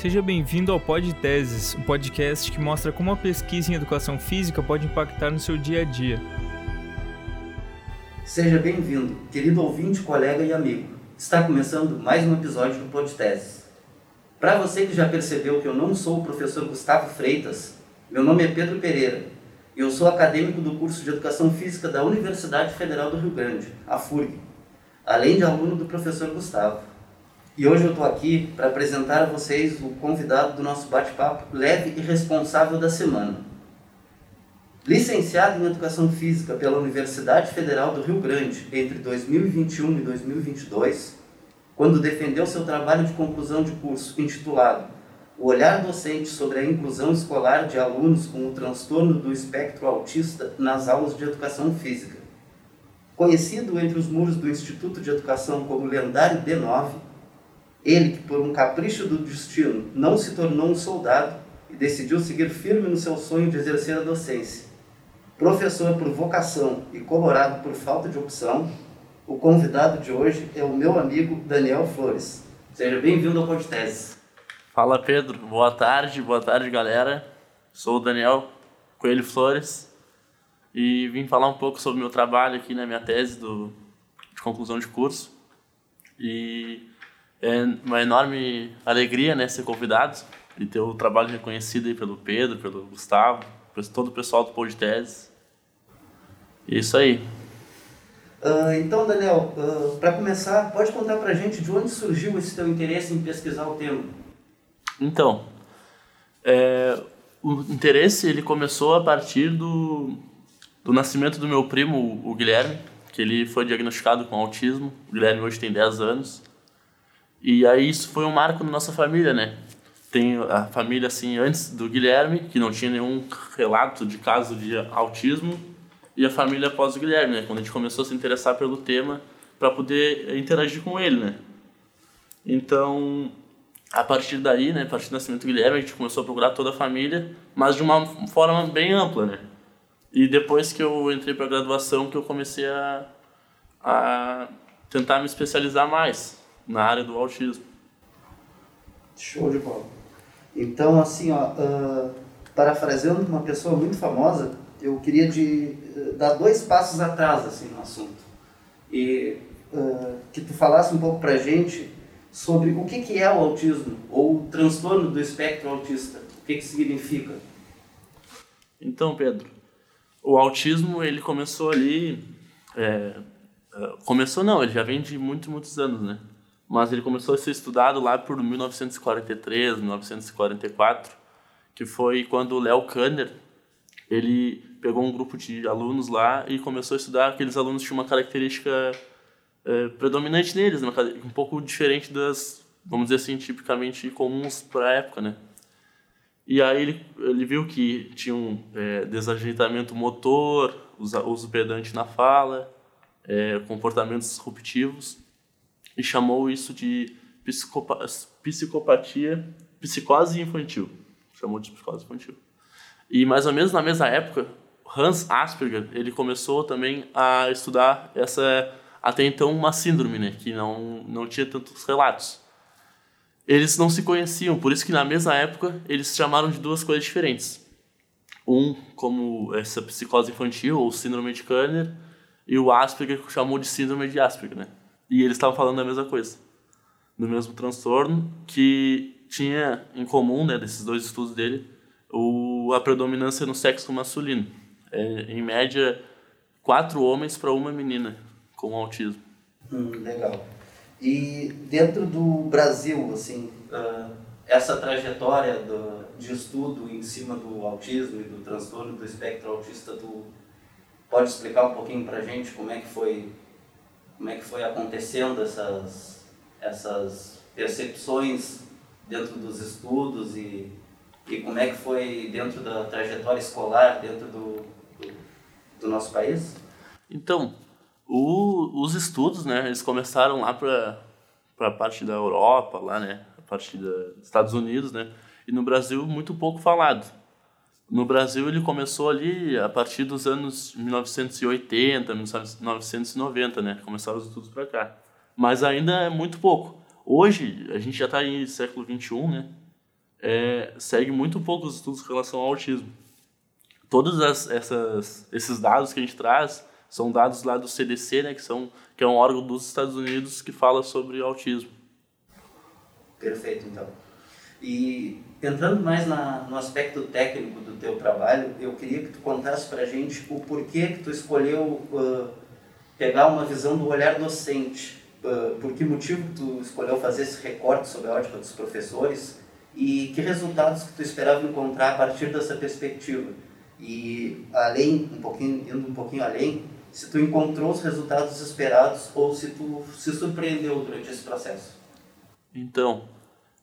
Seja bem-vindo ao Pod Teses, um podcast que mostra como a pesquisa em educação física pode impactar no seu dia a dia. Seja bem-vindo, querido ouvinte, colega e amigo. Está começando mais um episódio do Pod Teses. Para você que já percebeu que eu não sou o professor Gustavo Freitas, meu nome é Pedro Pereira e eu sou acadêmico do curso de Educação Física da Universidade Federal do Rio Grande, a FURG, além de aluno do professor Gustavo. E hoje eu estou aqui para apresentar a vocês o convidado do nosso bate-papo leve e responsável da semana. Licenciado em Educação Física pela Universidade Federal do Rio Grande entre 2021 e 2022, quando defendeu seu trabalho de conclusão de curso intitulado O Olhar Docente sobre a Inclusão Escolar de Alunos com o Transtorno do Espectro Autista nas Aulas de Educação Física. Conhecido entre os muros do Instituto de Educação como lendário D9, ele que por um capricho do destino não se tornou um soldado e decidiu seguir firme no seu sonho de exercer a docência. Professor por vocação e colorado por falta de opção, o convidado de hoje é o meu amigo Daniel Flores. Seja bem-vindo ao Podtese. Fala Pedro, boa tarde, boa tarde galera. Sou o Daniel Coelho Flores e vim falar um pouco sobre meu trabalho aqui na minha tese do, de conclusão de curso. E é uma enorme alegria né, ser convidado e ter o trabalho reconhecido aí pelo Pedro, pelo Gustavo, por todo o pessoal do Podtese. Isso aí. Uh, então, Daniel, uh, para começar, pode contar para a gente de onde surgiu esse teu interesse em pesquisar o tema? Então, é, o interesse ele começou a partir do, do nascimento do meu primo, o Guilherme, que ele foi diagnosticado com autismo. O Guilherme hoje tem 10 anos. E aí isso foi um marco na nossa família, né? Tem a família assim antes do Guilherme, que não tinha nenhum relato de caso de autismo, e a família após o Guilherme, né? Quando a gente começou a se interessar pelo tema para poder interagir com ele, né? Então, a partir daí, né, a partir do nascimento do Guilherme, a gente começou a procurar toda a família, mas de uma forma bem ampla, né? E depois que eu entrei para a graduação, que eu comecei a, a tentar me especializar mais na área do autismo. Show de bola. Então, assim, ó, uh, parafraseando uma pessoa muito famosa, eu queria de, uh, dar dois passos atrás assim, no assunto. E uh, que tu falasse um pouco pra gente sobre o que, que é o autismo, ou o transtorno do espectro autista. O que, que significa? Então, Pedro, o autismo ele começou ali... É, começou não, ele já vem de muitos, muitos anos, né? Mas ele começou a ser estudado lá por 1943, 1944, que foi quando o Léo Kanner ele pegou um grupo de alunos lá e começou a estudar aqueles alunos tinham uma característica é, predominante neles, né? um pouco diferente das, vamos dizer assim, tipicamente comuns para a época, né? E aí ele, ele viu que tinha um é, desajeitamento motor, uso, pedante na fala, é, comportamentos disruptivos e chamou isso de psicopa psicopatia, psicose infantil. Chamou de psicose infantil. E mais ou menos na mesma época, Hans Asperger, ele começou também a estudar essa até então uma síndrome, né, que não não tinha tantos relatos. Eles não se conheciam, por isso que na mesma época eles chamaram de duas coisas diferentes. Um como essa psicose infantil ou síndrome de Kanner, e o Asperger chamou de síndrome de Asperger, né? E eles estavam falando da mesma coisa, do mesmo transtorno que tinha em comum, né, desses dois estudos dele, o, a predominância no sexo masculino. É, em média, quatro homens para uma menina com autismo. Hum, legal. E dentro do Brasil, assim, uh, essa trajetória do, de estudo em cima do autismo e do transtorno do espectro autista, tu pode explicar um pouquinho para gente como é que foi como é que foi acontecendo essas, essas percepções dentro dos estudos e, e como é que foi dentro da trajetória escolar dentro do, do, do nosso país? Então, o, os estudos, né, eles começaram lá para a parte da Europa, lá, né, a parte dos Estados Unidos, né, e no Brasil muito pouco falado. No Brasil ele começou ali a partir dos anos 1980, 1990, né? Começaram os estudos para cá. Mas ainda é muito pouco. Hoje, a gente já está em século 21, né? é, segue muito poucos estudos em relação ao autismo. Todos as, essas, esses dados que a gente traz são dados lá do CDC, né, que, são, que é um órgão dos Estados Unidos que fala sobre autismo. Perfeito, então. E entrando mais na, no aspecto técnico do teu trabalho, eu queria que tu contasse para a gente o porquê que tu escolheu uh, pegar uma visão do olhar docente. Uh, por que motivo tu escolheu fazer esse recorte sobre a ótica dos professores e que resultados que tu esperava encontrar a partir dessa perspectiva. E além, um pouquinho, indo um pouquinho além, se tu encontrou os resultados esperados ou se tu se surpreendeu durante esse processo. Então,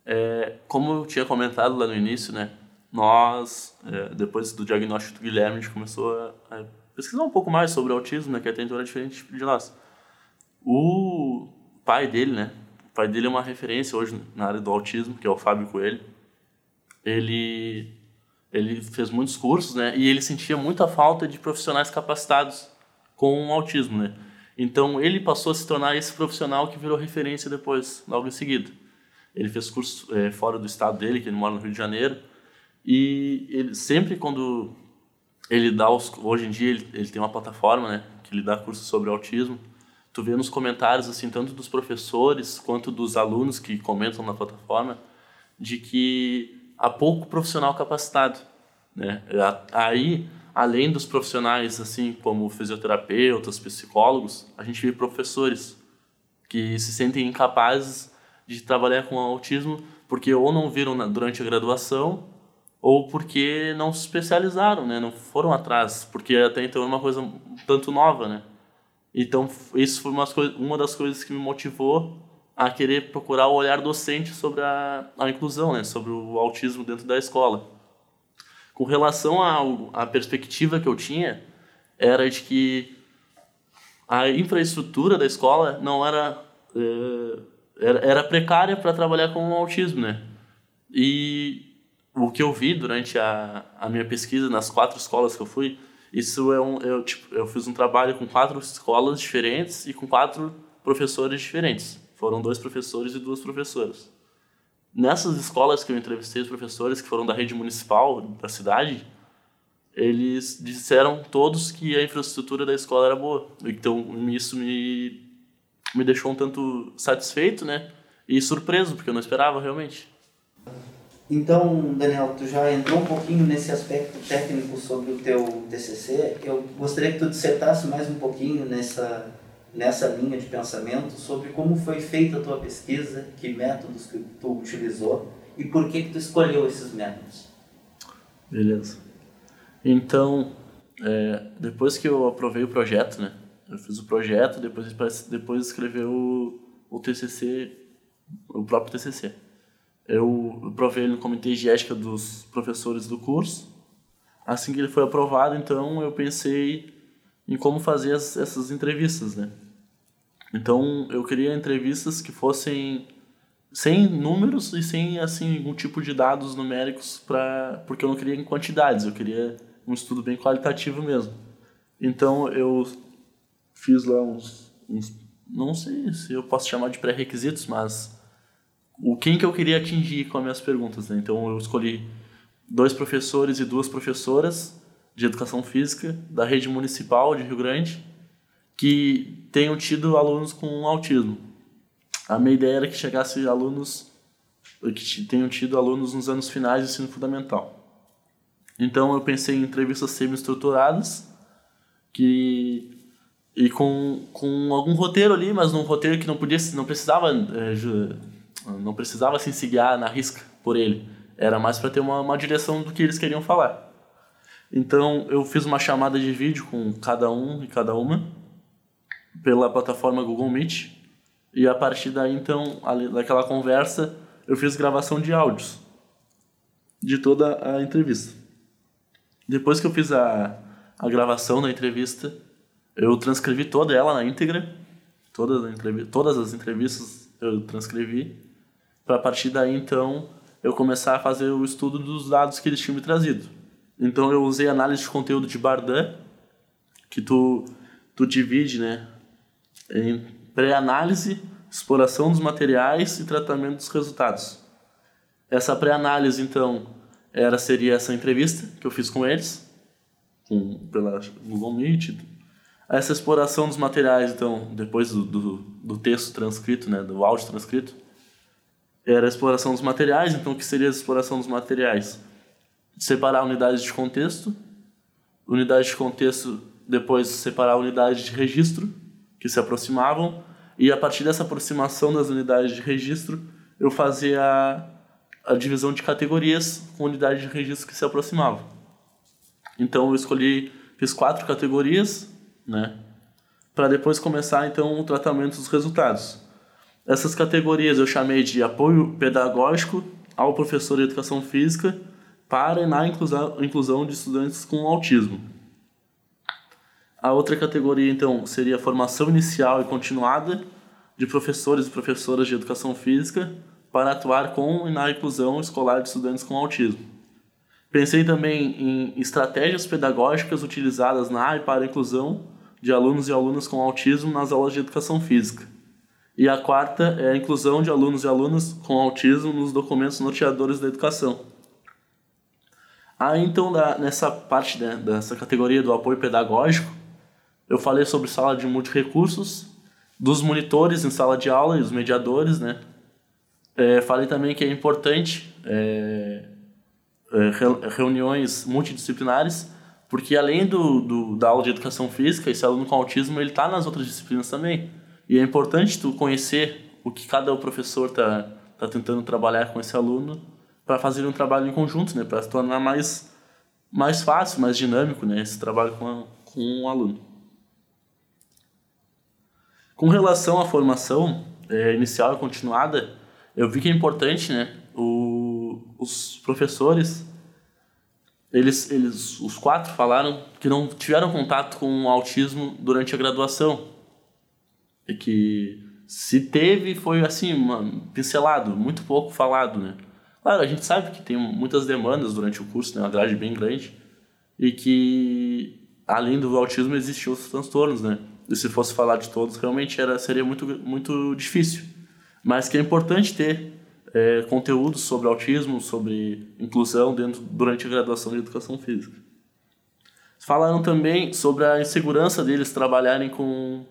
é, como eu tinha comentado lá no início, né, nós, é, depois do diagnóstico do Guilherme, a gente começou a, a, pesquisar um pouco mais sobre o autismo, né, que até então era diferente de nós. O pai dele, né, o pai dele é uma referência hoje na área do autismo, que é o Fábio Coelho. Ele, ele fez muitos cursos, né, e ele sentia muita falta de profissionais capacitados com autismo, né. Então ele passou a se tornar esse profissional que virou referência depois, logo em seguida. Ele fez curso é, fora do estado dele, que ele mora no Rio de Janeiro. E ele sempre quando ele dá os hoje em dia ele, ele tem uma plataforma, né, que ele dá curso sobre autismo. Tu vê nos comentários assim tanto dos professores quanto dos alunos que comentam na plataforma de que há pouco profissional capacitado, né? Aí, além dos profissionais assim como fisioterapeutas, psicólogos, a gente vê professores que se sentem incapazes de trabalhar com autismo porque ou não viram na, durante a graduação ou porque não se especializaram, né? Não foram atrás, porque até então era uma coisa um tanto nova, né? Então, isso foi uma, uma das coisas que me motivou a querer procurar o olhar docente sobre a, a inclusão, né? Sobre o autismo dentro da escola. Com relação à perspectiva que eu tinha, era de que a infraestrutura da escola não era... Eh, era, era precária para trabalhar com autismo, né? E o que eu vi durante a, a minha pesquisa nas quatro escolas que eu fui, isso é um eu tipo eu fiz um trabalho com quatro escolas diferentes e com quatro professores diferentes. Foram dois professores e duas professoras. Nessas escolas que eu entrevistei os professores que foram da rede municipal da cidade, eles disseram todos que a infraestrutura da escola era boa. Então isso me me deixou um tanto satisfeito, né? E surpreso, porque eu não esperava realmente. Então, Daniel, tu já entrou um pouquinho nesse aspecto técnico sobre o teu TCC. Eu gostaria que tu dissertasse mais um pouquinho nessa nessa linha de pensamento sobre como foi feita a tua pesquisa, que métodos que tu utilizou e por que que tu escolheu esses métodos. Beleza. Então, é, depois que eu aprovei o projeto, né, eu fiz o projeto, depois, depois escreveu o, o TCC, o próprio TCC. Eu provei ele no comitê de ética dos professores do curso. Assim que ele foi aprovado, então eu pensei em como fazer as, essas entrevistas, né? Então eu queria entrevistas que fossem sem números e sem assim algum tipo de dados numéricos para porque eu não queria em quantidades, eu queria um estudo bem qualitativo mesmo. Então eu fiz lá uns, uns não sei se eu posso chamar de pré-requisitos, mas o quem que eu queria atingir com as minhas perguntas. Né? Então eu escolhi dois professores e duas professoras de educação física da rede municipal de Rio Grande que tenham tido alunos com autismo. A minha ideia era que chegasse alunos que tenham tido alunos nos anos finais do ensino fundamental. Então eu pensei em entrevistas semi-estruturadas que e com, com algum roteiro ali, mas num roteiro que não podia, não precisava, é, não precisava se guiar na risca por ele. Era mais para ter uma, uma direção do que eles queriam falar. Então eu fiz uma chamada de vídeo com cada um e cada uma pela plataforma Google Meet e a partir daí então daquela conversa eu fiz gravação de áudios de toda a entrevista. Depois que eu fiz a, a gravação da entrevista, eu transcrevi toda ela na íntegra, todas, as todas as entrevistas eu transcrevi, para a partir daí então eu começar a fazer o estudo dos dados que eles tinham me trazido. Então eu usei análise de conteúdo de Bardan, que tu, tu divide né, em pré-análise, exploração dos materiais e tratamento dos resultados. Essa pré-análise, então, era seria essa entrevista que eu fiz com eles, com, pela Google Meet. Essa exploração dos materiais, então, depois do, do, do texto transcrito, né, do áudio transcrito, era a exploração dos materiais. Então, o que seria a exploração dos materiais? Separar unidades de contexto, unidade de contexto, depois separar unidades de registro, que se aproximavam, e a partir dessa aproximação das unidades de registro, eu fazia a, a divisão de categorias com unidades de registro que se aproximavam. Então eu escolhi, fiz quatro categorias, né, para depois começar então o tratamento dos resultados. Essas categorias eu chamei de apoio pedagógico ao professor de educação física para e na inclusão, de estudantes com autismo. A outra categoria, então, seria a formação inicial e continuada de professores e professoras de educação física para atuar com e na inclusão escolar de estudantes com autismo. Pensei também em estratégias pedagógicas utilizadas na e para a inclusão de alunos e alunas com autismo nas aulas de educação física. E a quarta é a inclusão de alunos e alunas com autismo nos documentos norteadores da educação. Aí, então, nessa parte né, dessa categoria do apoio pedagógico, eu falei sobre sala de multirecursos, dos monitores em sala de aula e os mediadores, né? É, falei também que é importante é, é, reuniões multidisciplinares, porque além do, do, da aula de educação física, esse aluno com autismo ele está nas outras disciplinas também. E é importante tu conhecer o que cada professor está tá tentando trabalhar com esse aluno para fazer um trabalho em conjunto, né? Para se tornar mais, mais fácil, mais dinâmico, né? Esse trabalho com, com um aluno. Com relação à formação é, inicial e continuada, eu vi que é importante, né? O, os professores, eles, eles, os quatro falaram que não tiveram contato com o autismo durante a graduação. E que se teve, foi assim, uma, pincelado, muito pouco falado, né? Claro, a gente sabe que tem muitas demandas durante o curso, né? Uma grade bem grande. E que, além do autismo, existem outros transtornos, né? e se fosse falar de todos, realmente era, seria muito, muito difícil. Mas que é importante ter é, conteúdo sobre autismo, sobre inclusão dentro, durante a graduação de educação física. Falaram também sobre a insegurança deles trabalharem com,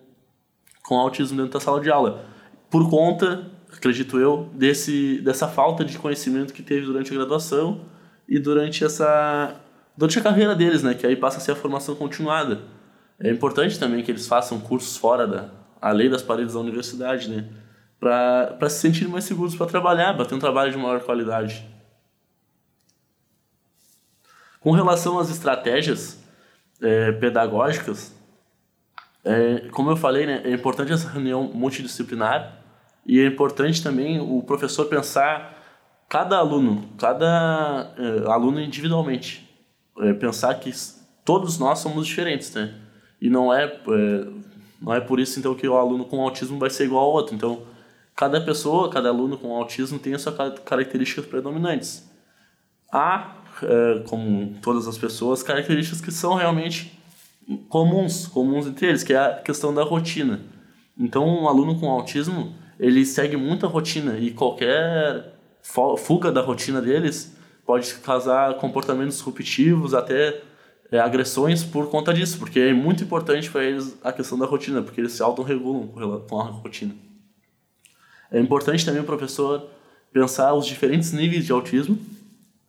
com autismo dentro da sala de aula, por conta, acredito eu, desse, dessa falta de conhecimento que teve durante a graduação e durante essa durante a carreira deles, né, que aí passa a ser a formação continuada é importante também que eles façam cursos fora da além das paredes da universidade, né? Para se sentirem mais seguros para trabalhar, para ter um trabalho de maior qualidade. Com relação às estratégias é, pedagógicas, é, como eu falei, né, é importante essa reunião multidisciplinar e é importante também o professor pensar cada aluno, cada é, aluno individualmente. É, pensar que todos nós somos diferentes, né? E não é, é, não é por isso então que o aluno com autismo vai ser igual ao outro. Então, cada pessoa, cada aluno com autismo tem as suas características predominantes. Há, é, como todas as pessoas, características que são realmente comuns, comuns entre eles, que é a questão da rotina. Então, um aluno com autismo, ele segue muita rotina e qualquer fuga da rotina deles pode causar comportamentos disruptivos, até é, agressões por conta disso, porque é muito importante para eles a questão da rotina, porque eles se autorregulam com a rotina. É importante também o professor pensar os diferentes níveis de autismo,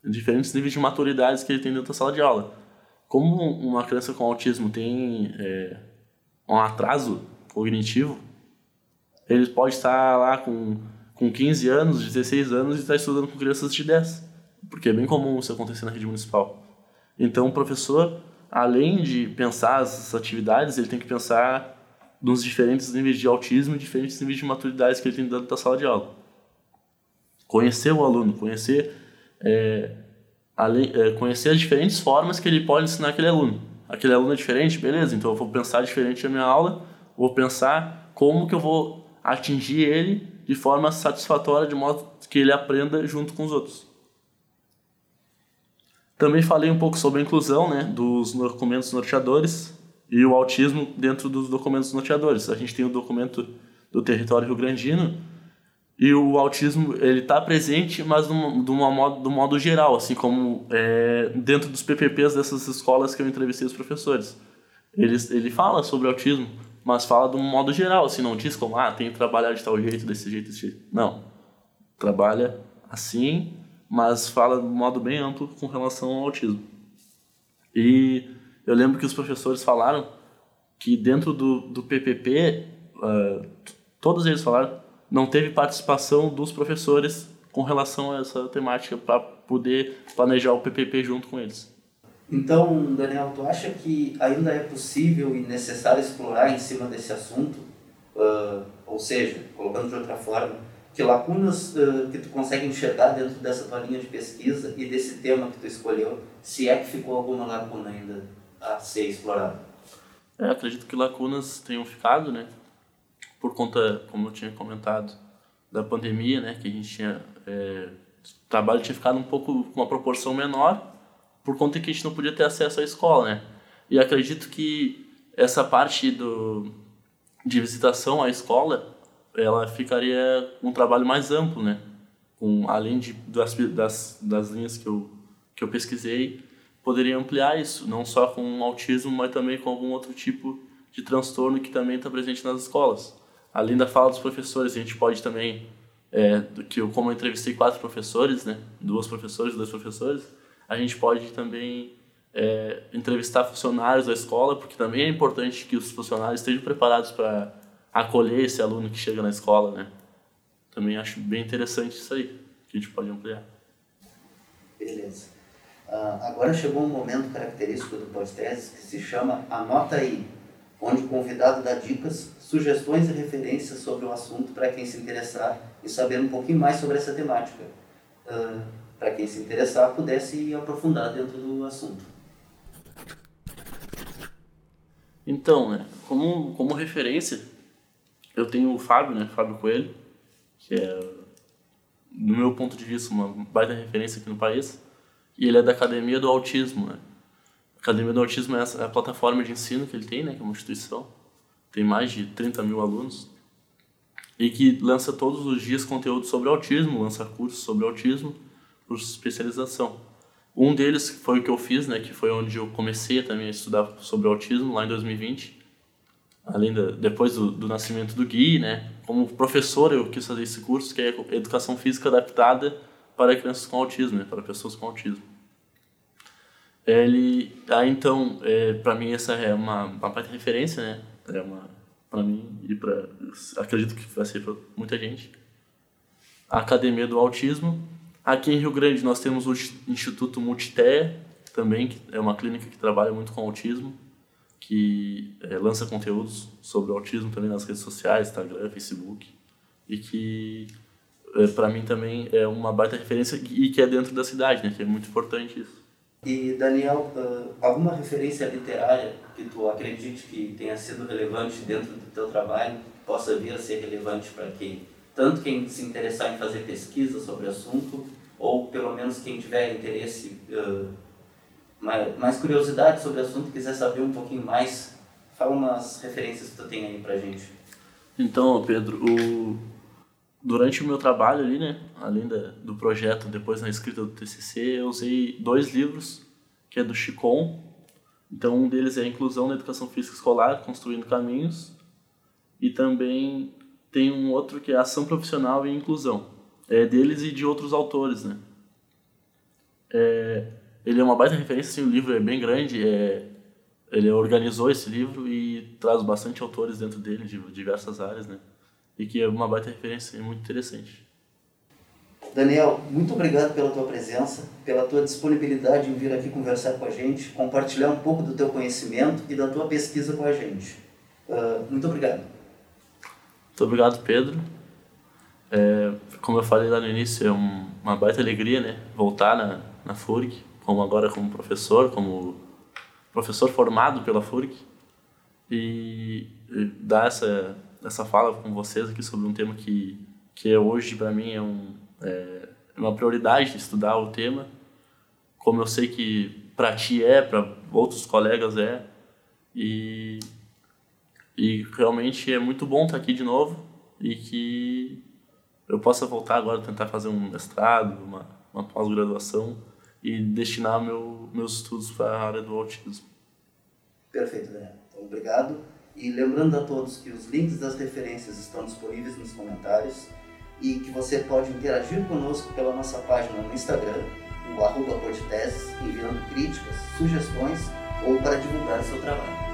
diferentes níveis de maturidades que ele tem dentro da sala de aula. Como uma criança com autismo tem é, um atraso cognitivo, ele pode estar lá com, com 15 anos, 16 anos e estar estudando com crianças de 10, porque é bem comum isso acontecer na rede municipal. Então, o professor, além de pensar as atividades, ele tem que pensar nos diferentes níveis de autismo e diferentes níveis de maturidade que ele tem dentro da sala de aula. Conhecer o aluno, conhecer, é, além, é, conhecer as diferentes formas que ele pode ensinar aquele aluno. Aquele aluno é diferente, beleza, então eu vou pensar diferente na minha aula, vou pensar como que eu vou atingir ele de forma satisfatória, de modo que ele aprenda junto com os outros. Também falei um pouco sobre a inclusão né, dos documentos norteadores e o autismo dentro dos documentos norteadores. A gente tem o documento do território rio-grandino, E o autismo, ele está presente, mas de, uma modo, do modo geral, assim como é, dentro dos PPPs dessas escolas que eu entrevistei os professores. Ele, ele fala sobre autismo, mas fala de um modo geral, assim, não diz como, ah, tem que trabalhar de tal jeito, desse jeito, desse jeito. Não. Trabalha assim, mas fala de um modo bem amplo com relação ao autismo. E eu lembro que os professores falaram que dentro do, do PPP, uh, todos eles falaram não teve participação dos professores com relação a essa temática para poder planejar o PPP junto com eles. Então, Daniel, tu acha que ainda é possível e necessário explorar em cima desse assunto? Uh, ou seja, colocando de outra forma, que lacunas uh, que tu consegue enxergar dentro dessa tua linha de pesquisa e desse tema que tu escolheu, se é que ficou alguma lacuna ainda a ser explorada? É, acredito que lacunas tenham ficado, né? por conta, como eu tinha comentado, da pandemia, né, que a gente tinha é, o trabalho tinha ficado um pouco com uma proporção menor por conta que a gente não podia ter acesso à escola, né? E acredito que essa parte do de visitação à escola, ela ficaria um trabalho mais amplo, né? Com além de das, das, das linhas que eu que eu pesquisei, poderia ampliar isso, não só com autismo, mas também com algum outro tipo de transtorno que também está presente nas escolas além da fala dos professores, a gente pode também, é, que eu, como eu entrevistei quatro professores, né, duas professores dois professores, a gente pode também é, entrevistar funcionários da escola, porque também é importante que os funcionários estejam preparados para acolher esse aluno que chega na escola, né. Também acho bem interessante isso aí, que a gente pode ampliar. Beleza. Uh, agora chegou um momento característico do pós-tese que se chama Anota Aí, onde o convidado dá dicas, sugestões e referências sobre o assunto para quem se interessar e saber um pouquinho mais sobre essa temática. Uh, para quem se interessar, pudesse aprofundar dentro do assunto. Então, né, como, como referência, eu tenho o Fábio, né, Fábio Coelho, que é, no meu ponto de vista, uma baita referência aqui no país, e ele é da Academia do Autismo, né, Academia do Autismo é a plataforma de ensino que ele tem, né, que é uma instituição. Tem mais de 30 mil alunos. E que lança todos os dias conteúdo sobre autismo, lança cursos sobre autismo por especialização. Um deles foi o que eu fiz, né, que foi onde eu comecei também a estudar sobre autismo, lá em 2020. Além da, depois do, do nascimento do Gui, né, como professor eu quis fazer esse curso, que é Educação Física Adaptada para crianças com autismo, né, para pessoas com autismo. Ele ah, então é, para mim essa é uma uma parte de referência né é uma para mim e para acredito que vai ser para muita gente. A academia do autismo. Aqui em Rio Grande nós temos o instituto Multité também que é uma clínica que trabalha muito com autismo que é, lança conteúdos sobre autismo também nas redes sociais Instagram Facebook e que para mim também é uma baita referência e que é dentro da cidade né? Que é muito importante isso. E, Daniel, alguma referência literária que tu acredite que tenha sido relevante dentro do teu trabalho, possa vir a ser relevante para quem, tanto quem se interessar em fazer pesquisa sobre o assunto, ou pelo menos quem tiver interesse, mais, mais curiosidade sobre o assunto, quiser saber um pouquinho mais, fala umas referências que tu tem aí pra gente. Então, Pedro, o, durante o meu trabalho ali, né, além da, do projeto, depois na escrita do TCC, eu usei dois livros, que é do Chicon. Então, um deles é a Inclusão na Educação Física Escolar, Construindo Caminhos. E também tem um outro que é Ação Profissional e Inclusão. É deles e de outros autores, né. É, ele é uma baita referência, assim, o livro é bem grande, é, ele organizou esse livro e traz bastante autores dentro dele, de diversas áreas, né e que é uma baita referência muito interessante. Daniel, muito obrigado pela tua presença, pela tua disponibilidade em vir aqui conversar com a gente, compartilhar um pouco do teu conhecimento e da tua pesquisa com a gente. Uh, muito obrigado. Muito obrigado, Pedro. É, como eu falei lá no início, é um, uma baita alegria né, voltar na, na FURIC, como agora como professor, como professor formado pela FURIC, e, e dar essa essa fala com vocês aqui sobre um tema que, que é hoje para mim é, um, é uma prioridade estudar o tema, como eu sei que para ti é, para outros colegas é, e, e realmente é muito bom estar aqui de novo e que eu possa voltar agora tentar fazer um mestrado, uma, uma pós-graduação e destinar meu, meus estudos para a área do autismo. Perfeito, Daniel. Então, obrigado. E lembrando a todos que os links das referências estão disponíveis nos comentários e que você pode interagir conosco pela nossa página no Instagram, o arroba enviando críticas, sugestões ou para divulgar seu trabalho.